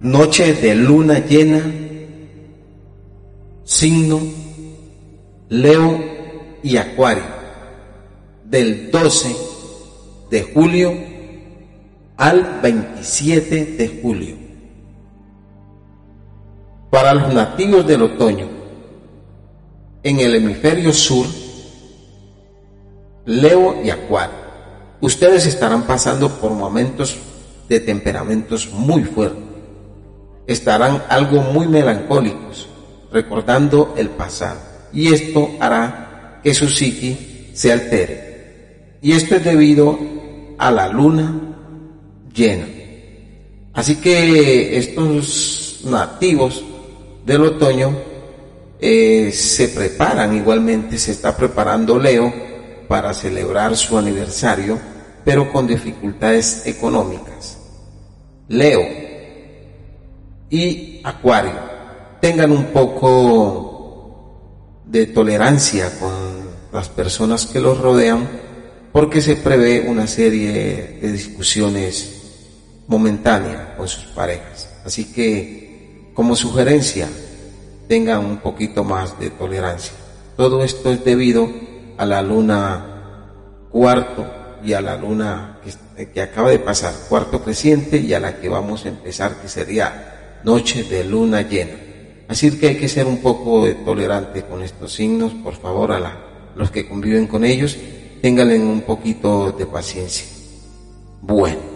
Noche de luna llena, signo Leo y Acuario, del 12 de julio al 27 de julio. Para los nativos del otoño, en el hemisferio sur, Leo y Acuario, ustedes estarán pasando por momentos de temperamentos muy fuertes estarán algo muy melancólicos, recordando el pasado, y esto hará que su psique se altere. Y esto es debido a la luna llena. Así que estos nativos del otoño eh, se preparan igualmente, se está preparando Leo para celebrar su aniversario, pero con dificultades económicas. Leo y Acuario tengan un poco de tolerancia con las personas que los rodean porque se prevé una serie de discusiones momentáneas con sus parejas. Así que como sugerencia tengan un poquito más de tolerancia. Todo esto es debido a la luna cuarto y a la luna que, acaba de pasar, cuarto creciente y a la que vamos a empezar que sería noche de luna llena. Así que hay que ser un poco tolerante con estos signos, por favor, a los que conviven con ellos, ténganle un poquito de paciencia. Bueno.